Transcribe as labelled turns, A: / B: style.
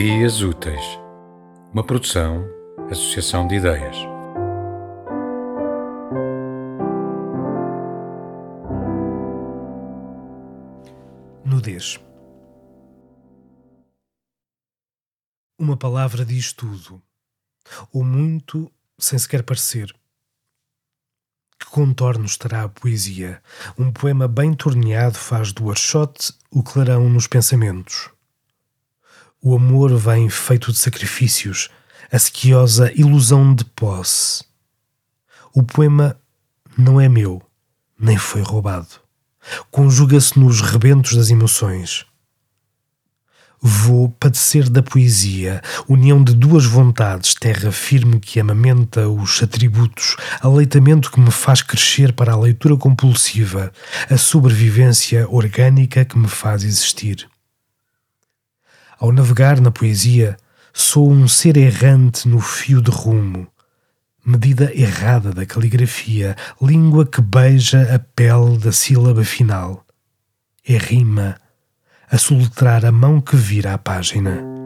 A: Ideias Úteis, uma produção, associação de ideias.
B: Nudez. Uma palavra diz tudo, ou muito sem sequer parecer. Que contornos terá a poesia? Um poema bem torneado faz do archote o clarão nos pensamentos. O amor vem feito de sacrifícios, a sequiosa ilusão de posse. O poema não é meu, nem foi roubado. Conjuga-se nos rebentos das emoções. Vou padecer da poesia, união de duas vontades, terra firme que amamenta os atributos, aleitamento que me faz crescer para a leitura compulsiva, a sobrevivência orgânica que me faz existir. Ao navegar na poesia, sou um ser errante no fio de rumo, medida errada da caligrafia, língua que beija a pele da sílaba final. É rima a soletrar a mão que vira a página.